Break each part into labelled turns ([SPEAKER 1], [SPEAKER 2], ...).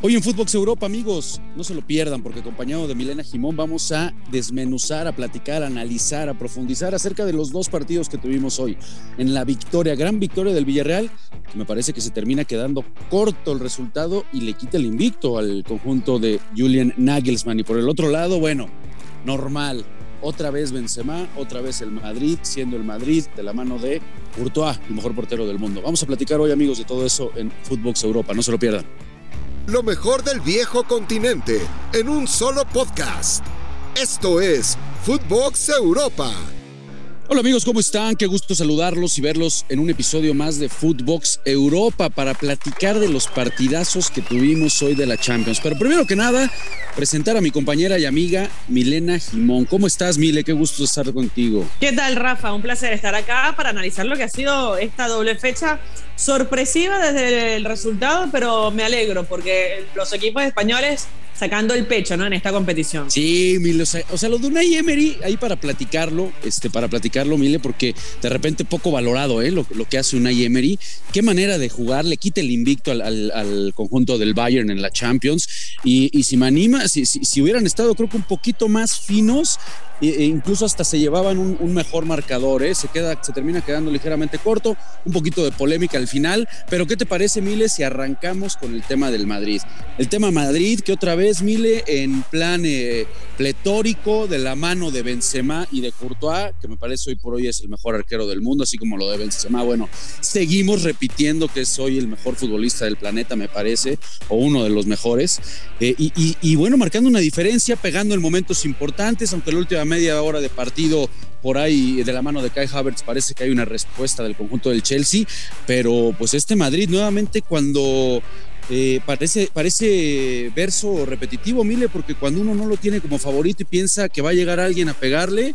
[SPEAKER 1] Hoy en Footbox Europa, amigos, no se lo pierdan porque acompañado de Milena Jimón vamos a desmenuzar, a platicar, a analizar, a profundizar acerca de los dos partidos que tuvimos hoy. En la victoria, gran victoria del Villarreal, que me parece que se termina quedando corto el resultado y le quita el invicto al conjunto de Julian Nagelsmann. Y por el otro lado, bueno, normal. Otra vez Benzema, otra vez el Madrid, siendo el Madrid de la mano de Courtois, el mejor portero del mundo. Vamos a platicar hoy, amigos, de todo eso en Footbox Europa. No se lo pierdan.
[SPEAKER 2] Lo mejor del viejo continente en un solo podcast. Esto es Footbox Europa.
[SPEAKER 1] Hola amigos, ¿cómo están? Qué gusto saludarlos y verlos en un episodio más de Footbox Europa para platicar de los partidazos que tuvimos hoy de la Champions. Pero primero que nada, presentar a mi compañera y amiga Milena Jimón. ¿Cómo estás, Mile? Qué gusto estar contigo.
[SPEAKER 3] ¿Qué tal, Rafa? Un placer estar acá para analizar lo que ha sido esta doble fecha sorpresiva desde el resultado, pero me alegro porque los equipos españoles sacando el pecho, ¿no? En esta competición.
[SPEAKER 1] Sí, Mile, o sea, lo de Unai Emery, ahí para platicarlo, este, para platicarlo, Mile, porque de repente poco valorado, ¿eh? Lo, que hace Unai Emery. Qué manera de jugar, le quita el invicto al, conjunto del Bayern en la Champions. Y, si me anima, si, hubieran estado, creo que un poquito más finos, e incluso hasta se llevaban un, mejor marcador, ¿eh? se, queda, se termina quedando ligeramente corto, un poquito de polémica al final, pero ¿qué te parece, Mile, si arrancamos con el tema del Madrid? El tema Madrid, que otra vez, Mile, en plan eh, pletórico, de la mano de Benzema y de Courtois, que me parece hoy por hoy es el mejor arquero del mundo, así como lo de Benzema, bueno, seguimos repitiendo que soy el mejor futbolista del planeta, me parece, o uno de los mejores, eh, y, y bueno, marcando una diferencia, pegando en momentos importantes, aunque la última media hora de partido por ahí de la mano de Kai Havertz parece que hay una respuesta del conjunto del Chelsea, pero pues este Madrid nuevamente cuando eh, parece, parece verso repetitivo, Mile, porque cuando uno no lo tiene como favorito y piensa que va a llegar alguien a pegarle,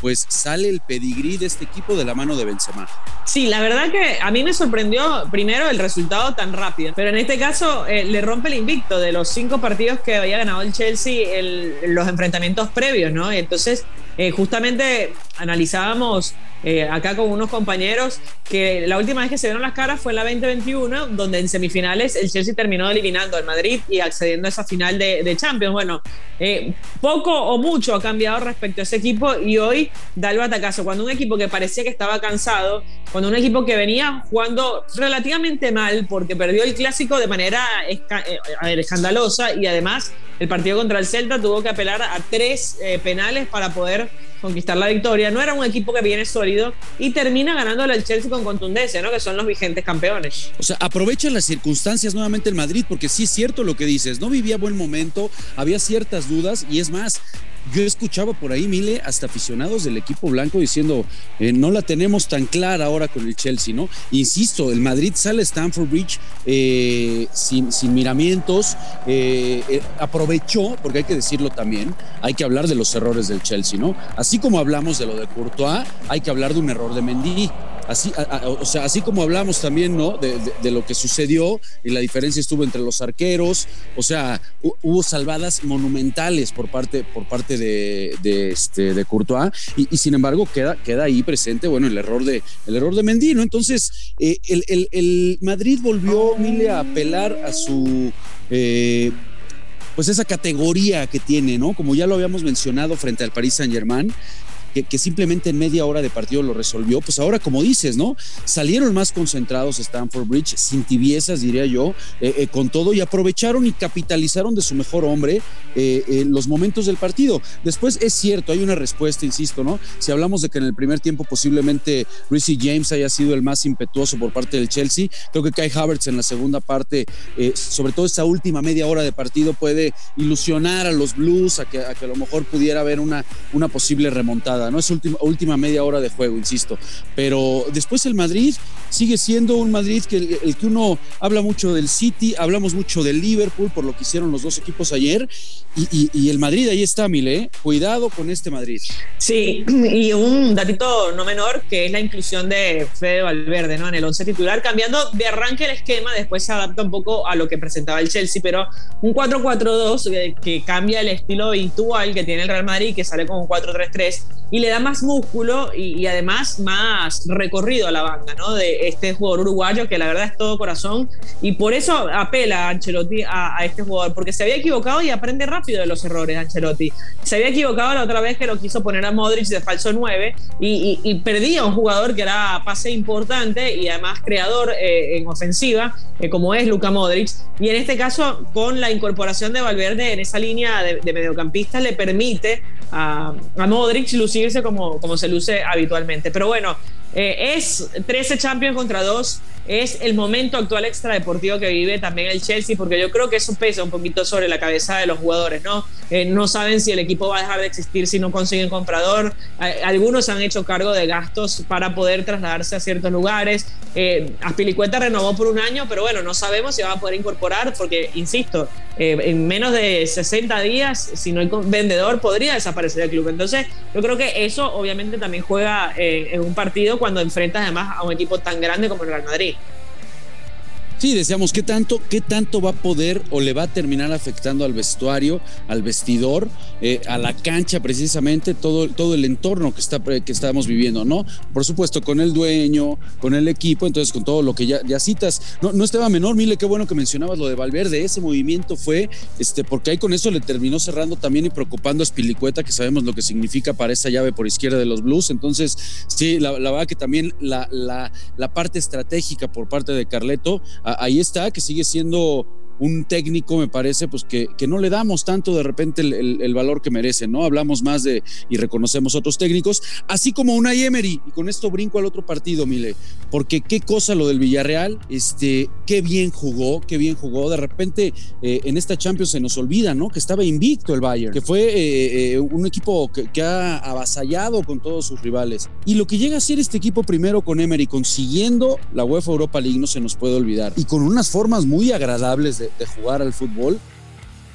[SPEAKER 1] pues sale el pedigrí de este equipo de la mano de Benzema.
[SPEAKER 3] Sí, la verdad que a mí me sorprendió primero el resultado tan rápido, pero en este caso eh, le rompe el invicto de los cinco partidos que había ganado el Chelsea, en los enfrentamientos previos, ¿no? Entonces eh, justamente analizábamos eh, acá con unos compañeros que la última vez que se vieron las caras fue en la 2021, donde en semifinales el Chelsea terminó eliminando al Madrid y accediendo a esa final de, Champions. Bueno, eh, poco o mucho ha cambiado respecto a ese equipo y hoy da el batacazo. Cuando un equipo que parecía que estaba cansado, cuando un equipo que venía jugando relativamente mal porque perdió el clásico de manera escandalosa y además el partido contra el Celta tuvo que apelar a tres penales para poder later. Conquistar la victoria. No era un equipo que viene sólido y termina ganando al Chelsea con contundencia, ¿no? Que son los vigentes campeones.
[SPEAKER 1] O sea, aprovecha las circunstancias nuevamente el Madrid, porque sí es cierto lo que dices, no vivía buen momento, había ciertas dudas y es más, yo escuchaba por ahí, Mile, hasta aficionados del equipo blanco diciendo, eh, no la tenemos tan clara ahora con el Chelsea, ¿no? Insisto, el Madrid sale a Stanford Bridge eh, sin, sin, miramientos, eh, aprovechó, porque hay que decirlo también, hay que hablar de los errores del Chelsea, ¿no? Como hablamos de lo de Courtois, hay que hablar de un error de Mendy. Así, o sea, así como hablamos también, ¿no? De, lo que sucedió y la diferencia estuvo entre los arqueros, o sea, hubo salvadas monumentales por parte, por parte de, este, de Courtois y, sin embargo queda, queda ahí presente, bueno, el error de, el error de Mendy, ¿no? Entonces, eh, el, Madrid volvió, Mile, a apelar a su... Eh, pues esa categoría que tiene, ¿no? Como ya lo habíamos mencionado frente al Paris Saint Germain, que, simplemente en media hora de partido lo resolvió, pues ahora como dices, ¿no? Salieron más concentrados Stanford Bridge, sin tibiezas, diría yo, eh, eh, con todo, y aprovecharon y capitalizaron de su mejor hombre eh, los momentos del partido. Después es cierto, hay una respuesta, insisto, ¿no? Si hablamos de que en el primer tiempo posiblemente Reece James haya sido el más impetuoso por parte del Chelsea, creo que Kai Havertz en la segunda parte, sobre todo esa última media hora de partido, puede ilusionar a los Blues a que a, que a lo mejor pudiera haber una, una posible remontada ¿no? Es última, última media hora de juego, insisto. Pero después el Madrid sigue siendo un Madrid que el, que uno habla mucho del City, hablamos mucho del Liverpool por lo que hicieron los dos equipos ayer. Y, el Madrid ahí está, Mile, ¿eh? cuidado con este Madrid.
[SPEAKER 3] Sí, y un datito no menor que es la inclusión de Fede Valverde ¿no? en el 11 titular, cambiando de arranque el esquema, después se adapta un poco a lo que presentaba el Chelsea, pero un 4-4-2 que, que cambia el estilo habitual que tiene el Real Madrid, que sale con un 4-3-3 y le da más músculo y, además más recorrido a la banda, ¿no? De este jugador uruguayo que la verdad es todo corazón y por eso apela a Ancelotti a, este jugador, porque se había equivocado y aprende rápido de los errores Ancelotti. Se había equivocado la otra vez que lo quiso poner a Modric de falso 9 y, perdía a un jugador que era pase importante y además creador eh, en ofensiva, eh, como es Luka Modric. Y en este caso, con la incorporación de Valverde en esa línea de, de mediocampistas, le permite a, a Modric lucirse como, como se luce habitualmente. Pero bueno, eh, es 13 Champions contra 2 es el momento actual extradeportivo que vive también el Chelsea, porque yo creo que eso pesa un poquito sobre la cabeza de los jugadores, ¿no? Eh, no saben si el equipo va a dejar de existir si no consiguen comprador. algunos han hecho cargo de gastos para poder trasladarse a ciertos lugares. Eh, Aspilicueta renovó por un año, pero bueno, no sabemos si va a poder incorporar, porque, insisto, eh, en menos de 60 días, si no hay vendedor, podría desaparecer el club. Entonces, yo creo que eso obviamente también juega en un partido cuando enfrentas además a un equipo tan grande como el Real Madrid.
[SPEAKER 1] Sí, decíamos, ¿qué tanto, ¿qué tanto va a poder o le va a terminar afectando al vestuario, al vestidor, eh, a la cancha precisamente, todo, todo el entorno que, está, que estamos viviendo, ¿no? Por supuesto, con el dueño, con el equipo, entonces con todo lo que ya, citas. No, no estaba menor, Mile, qué bueno que mencionabas lo de Valverde, ese movimiento fue, este, porque ahí con eso le terminó cerrando también y preocupando a Spilicueta, que sabemos lo que significa para esa llave por izquierda de los Blues. Entonces, sí, la, la verdad que también la, la, la parte estratégica por parte de Carleto, ahí está, que sigue siendo un técnico, me parece, pues que, que no le damos tanto de repente el, valor que merece, ¿no? Hablamos más de y reconocemos otros técnicos, así como una Emery, y con esto brinco al otro partido, Mile, porque qué cosa lo del Villarreal, este, qué bien jugó, qué bien jugó, de repente eh, en esta Champions se nos olvida, ¿no? Que estaba invicto el Bayern, que fue eh, eh, un equipo que, ha avasallado con todos sus rivales, y lo que llega a ser este equipo primero con Emery, consiguiendo la UEFA Europa League, no se nos puede olvidar, y con unas formas muy agradables de, de, jugar al fútbol.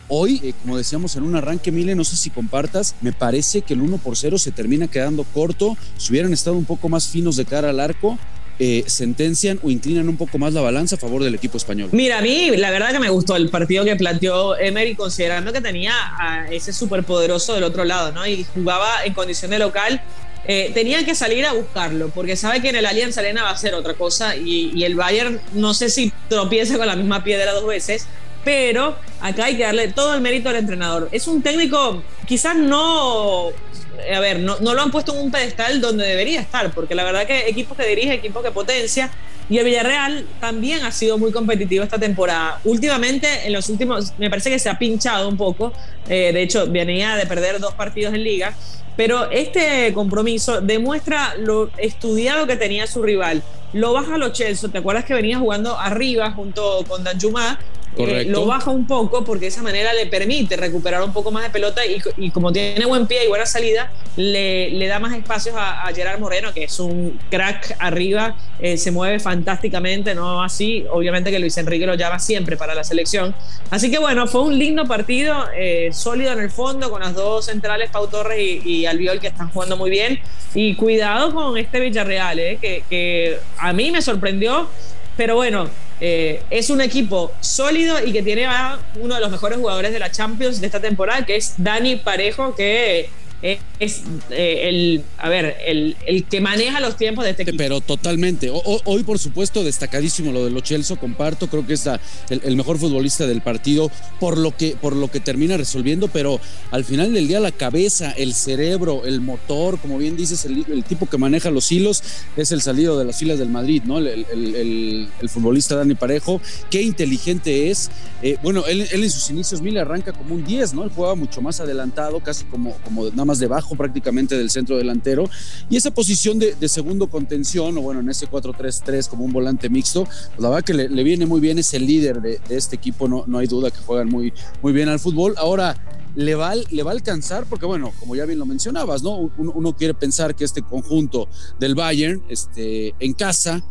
[SPEAKER 1] Hoy, eh, como decíamos en un arranque, Mile, no sé si compartas, me parece que el 1 por 0 se termina quedando corto. Si hubieran estado un poco más finos de cara al arco, eh, sentencian o inclinan un poco más la balanza a favor del equipo español.
[SPEAKER 3] Mira, a mí la verdad que me gustó el partido que planteó Emery, considerando que tenía a ese superpoderoso del otro lado, ¿no? Y jugaba en condición de local. Eh, tenía que salir a buscarlo, porque sabe que en el Allianz Arena va a ser otra cosa y, el Bayern no sé si tropieza con la misma piedra dos veces, pero acá hay que darle todo el mérito al entrenador. Es un técnico, quizás no, a ver, no, lo han puesto en un pedestal donde debería estar, porque la verdad que equipos que dirige, equipos que potencia, y el Villarreal también ha sido muy competitivo esta temporada. Últimamente, en los últimos, me parece que se ha pinchado un poco. Eh, de hecho, venía de perder dos partidos en liga. Pero este compromiso demuestra lo estudiado que tenía su rival. Lo baja los Chelsea. ¿Te acuerdas que venía jugando arriba junto con Danjuma? Eh, lo baja un poco porque de esa manera le permite recuperar un poco más de pelota y, como tiene buen pie y buena salida, le, le da más espacios a, Gerard Moreno, que es un crack arriba, eh, se mueve fantásticamente, no así, obviamente que Luis Enrique lo llama siempre para la selección. Así que bueno, fue un lindo partido, eh, sólido en el fondo, con las dos centrales, Pau Torres y, y, Albiol, que están jugando muy bien. Y cuidado con este Villarreal, que, que a mí me sorprendió, pero bueno, eh, es un equipo sólido y que tiene a uno de los mejores jugadores de la Champions de esta temporada, que es Dani Parejo, que es eh, el, a ver, el, el, que maneja los tiempos de este equipo.
[SPEAKER 1] Pero totalmente. hoy, por supuesto, destacadísimo lo de Lo Chelsea, comparto, creo que es el, mejor futbolista del partido por lo, que, por lo que termina resolviendo, pero al final del día la cabeza, el cerebro, el motor, como bien dices, el, tipo que maneja los hilos es el salido de las filas del Madrid, ¿no? El, futbolista Dani Parejo, qué inteligente es. Eh, bueno, él, en sus inicios, Mil arranca como un 10, ¿no? Él jugaba mucho más adelantado, casi como, como más debajo prácticamente del centro delantero. Y esa posición de, segundo contención, o bueno, en ese 4-3-3 como un volante mixto, pues la verdad que le, viene muy bien, es el líder de, este equipo, no, no hay duda que juegan muy, muy bien al fútbol. Ahora, le va, le va a alcanzar, porque bueno, como ya bien lo mencionabas, ¿no? Uno, quiere pensar que este conjunto del Bayern, este, en casa,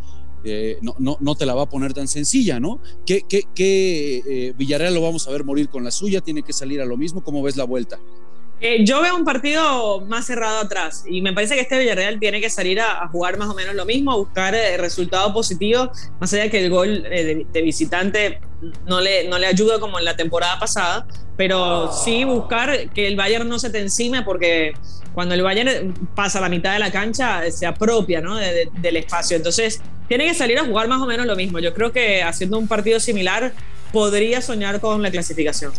[SPEAKER 1] eh, no, no, no, te la va a poner tan sencilla, ¿no? ¿Qué, qué, eh, Villarreal lo vamos a ver morir con la suya? ¿Tiene que salir a lo mismo? ¿Cómo ves la vuelta?
[SPEAKER 3] Eh, yo veo un partido más cerrado atrás y me parece que este Villarreal tiene que salir a, jugar más o menos lo mismo, a buscar eh, resultados positivos, más allá de que el gol eh, de, visitante no le, no le ayuda como en la temporada pasada, pero sí buscar que el Bayern no se te encime porque cuando el Bayern pasa la mitad de la cancha se apropia ¿no? del espacio. Entonces tiene que salir a jugar más o menos lo mismo. Yo creo que haciendo un partido similar podría soñar con la clasificación.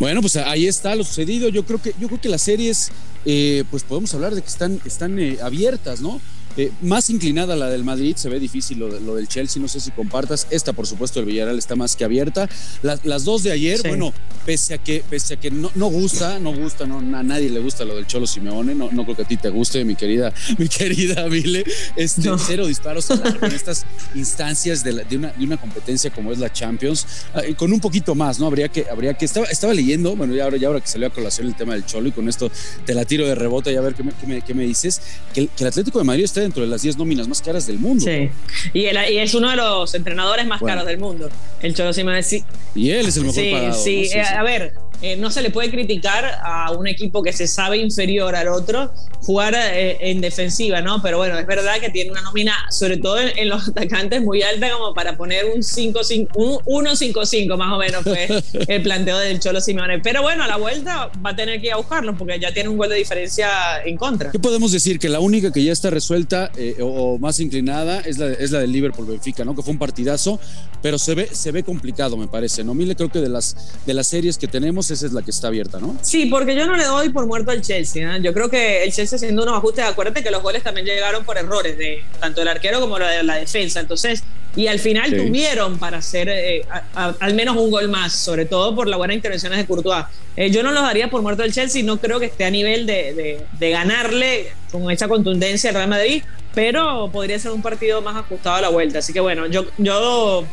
[SPEAKER 1] Bueno, pues ahí está lo sucedido. Yo creo que, yo creo que las series, eh, pues podemos hablar de que están, están eh, abiertas, ¿no? Eh, más inclinada la del Madrid, se ve difícil lo, del Chelsea, no sé si compartas. Esta, por supuesto, el Villarreal está más que abierta. las dos de ayer, bueno, pese a que, pese a que no, no gusta, no gusta, no, a nadie le gusta lo del Cholo Simeone, no, no creo que a ti te guste, mi querida, mi querida Vile. Este, Cero disparos en estas instancias de, una, de una competencia como es la Champions, ah, con un poquito más, ¿no? Habría que, habría que, estaba, estaba leyendo, bueno, ya ahora, ya ahora que salió a colación el tema del Cholo y con esto te la tiro de rebote y a ver qué me, qué me, dices, que el, que el Atlético de Madrid está dentro de las 10 nóminas más caras del mundo.
[SPEAKER 3] Sí. Y, es uno de los entrenadores más caros del mundo. El Cholo Simeone. Sí.
[SPEAKER 1] Y él es el mejor
[SPEAKER 3] sí,
[SPEAKER 1] pagado.
[SPEAKER 3] Sí, eh, a ver, eh, no se le puede criticar a un equipo que se sabe inferior al otro jugar eh, en defensiva, ¿no? Pero bueno, es verdad que tiene una nómina, sobre todo en, los atacantes, muy alta como para poner un 1-5-5 más o menos fue el planteo del Cholo Simeone. Pero bueno, a la vuelta va a tener que ir a buscarlo porque ya tiene un gol de diferencia en contra.
[SPEAKER 1] ¿Qué podemos decir? Que la única que ya está resuelta eh, o, más inclinada es la, es la del Liverpool-Benfica, ¿no? Que fue un partidazo, pero se ve, se ve complicado, me parece, ¿no? Mile, creo que de las, de las series que tenemos esa es la que está abierta, ¿no?
[SPEAKER 3] Sí, porque yo no le doy por muerto al Chelsea. Yo creo que el Chelsea haciendo unos ajustes, acuérdate que los goles también llegaron por errores de tanto el arquero como la defensa. Entonces, y al final tuvieron para hacer eh, al menos un gol más, sobre todo por las buenas intervenciones de Courtois. Eh, yo no los daría por muerto al Chelsea, no creo que esté a nivel de, de ganarle con esa contundencia al Real Madrid, pero podría ser un partido más ajustado a la vuelta. Así que bueno, yo, yo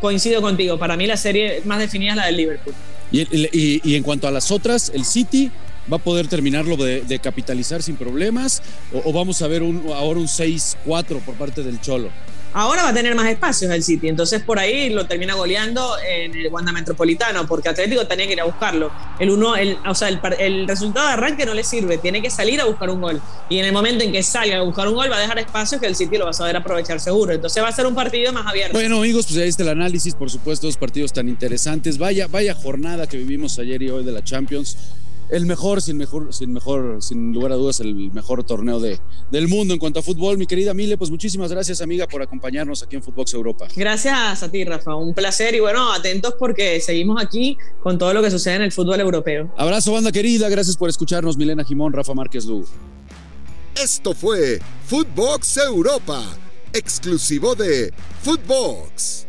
[SPEAKER 3] coincido contigo. Para mí la serie más definida es la del Liverpool.
[SPEAKER 1] Y, en cuanto a las otras, el City va a poder terminarlo de, capitalizar sin problemas o, vamos a ver ahora un 6-4 por parte del Cholo.
[SPEAKER 3] Ahora va a tener más espacios el City, entonces por ahí lo termina goleando en el Wanda Metropolitano, porque Atlético tenía que ir a buscarlo. El uno, el, o sea, el, resultado de arranque no le sirve, tiene que salir a buscar un gol. Y en el momento en que salga a buscar un gol, va a dejar espacios que el City lo va a saber aprovechar seguro. Entonces va a ser un partido más abierto.
[SPEAKER 1] Bueno, amigos, pues ahí está el análisis, por supuesto, dos partidos tan interesantes. Vaya, vaya jornada que vivimos ayer y hoy de la Champions el mejor, sin mejor, sin mejor, sin lugar a dudas, el mejor torneo de, del mundo en cuanto a fútbol. Mi querida Mile, pues muchísimas gracias, amiga, por acompañarnos aquí en Footbox Europa.
[SPEAKER 3] Gracias a ti, Rafa. Un placer y bueno, atentos porque seguimos aquí con todo lo que sucede en el fútbol europeo.
[SPEAKER 1] Abrazo, banda querida. Gracias por escucharnos, Milena Jimón, Rafa Márquez Lugo.
[SPEAKER 2] Esto fue Footbox Europa, exclusivo de Footbox.